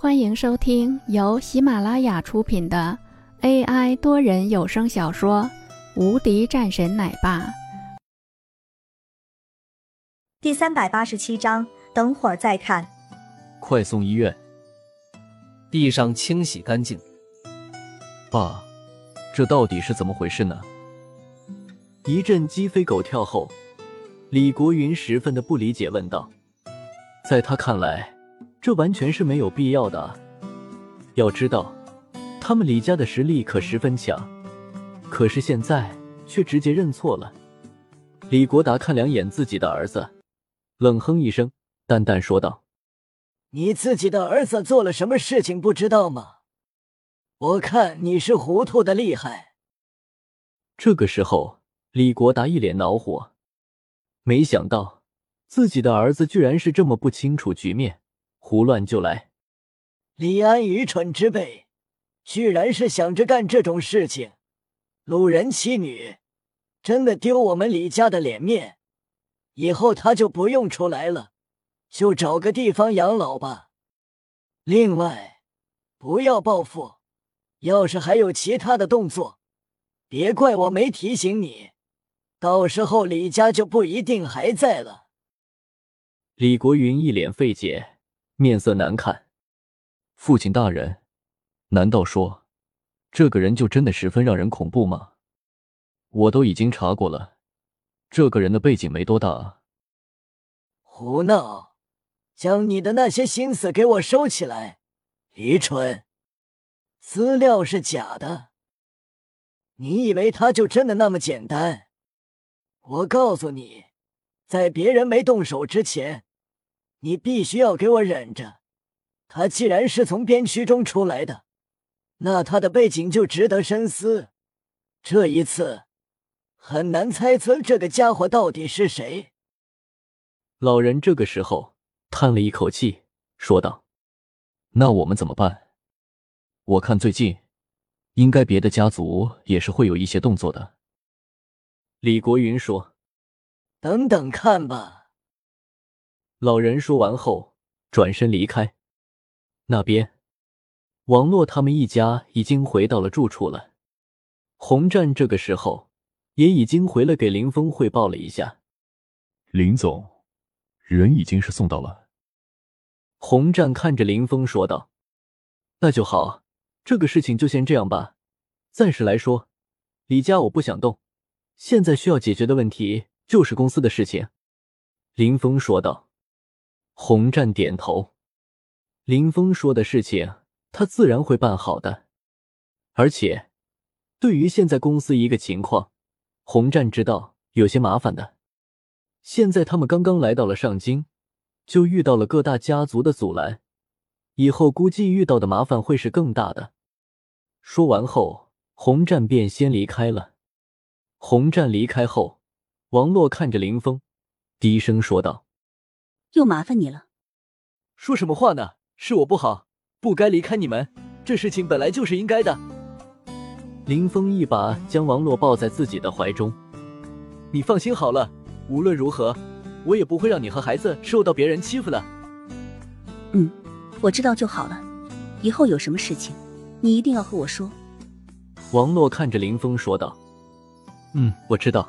欢迎收听由喜马拉雅出品的 AI 多人有声小说《无敌战神奶爸》第三百八十七章。等会儿再看。快送医院！地上清洗干净。爸，这到底是怎么回事呢？一阵鸡飞狗跳后，李国云十分的不理解，问道：“在他看来。”这完全是没有必要的。要知道，他们李家的实力可十分强，可是现在却直接认错了。李国达看两眼自己的儿子，冷哼一声，淡淡说道：“你自己的儿子做了什么事情不知道吗？我看你是糊涂的厉害。”这个时候，李国达一脸恼火，没想到自己的儿子居然是这么不清楚局面。胡乱就来！李安愚蠢之辈，居然是想着干这种事情，掳人妻女，真的丢我们李家的脸面。以后他就不用出来了，就找个地方养老吧。另外，不要报复，要是还有其他的动作，别怪我没提醒你，到时候李家就不一定还在了。李国云一脸费解。面色难看，父亲大人，难道说这个人就真的十分让人恐怖吗？我都已经查过了，这个人的背景没多大。胡闹！将你的那些心思给我收起来，愚蠢！资料是假的，你以为他就真的那么简单？我告诉你，在别人没动手之前。你必须要给我忍着。他既然是从边区中出来的，那他的背景就值得深思。这一次很难猜测这个家伙到底是谁。老人这个时候叹了一口气，说道：“那我们怎么办？我看最近应该别的家族也是会有一些动作的。”李国云说：“等等看吧。”老人说完后，转身离开。那边，王洛他们一家已经回到了住处了。洪战这个时候也已经回了，给林峰汇报了一下。林总，人已经是送到了。洪战看着林峰说道：“那就好，这个事情就先这样吧。暂时来说，李家我不想动。现在需要解决的问题就是公司的事情。”林峰说道。洪战点头，林峰说的事情，他自然会办好的。而且，对于现在公司一个情况，洪战知道有些麻烦的。现在他们刚刚来到了上京，就遇到了各大家族的阻拦，以后估计遇到的麻烦会是更大的。说完后，洪战便先离开了。洪战离开后，王洛看着林峰，低声说道。又麻烦你了，说什么话呢？是我不好，不该离开你们。这事情本来就是应该的。林峰一把将王洛抱在自己的怀中，你放心好了，无论如何，我也不会让你和孩子受到别人欺负的。嗯，我知道就好了。以后有什么事情，你一定要和我说。王洛看着林峰说道：“嗯，我知道。”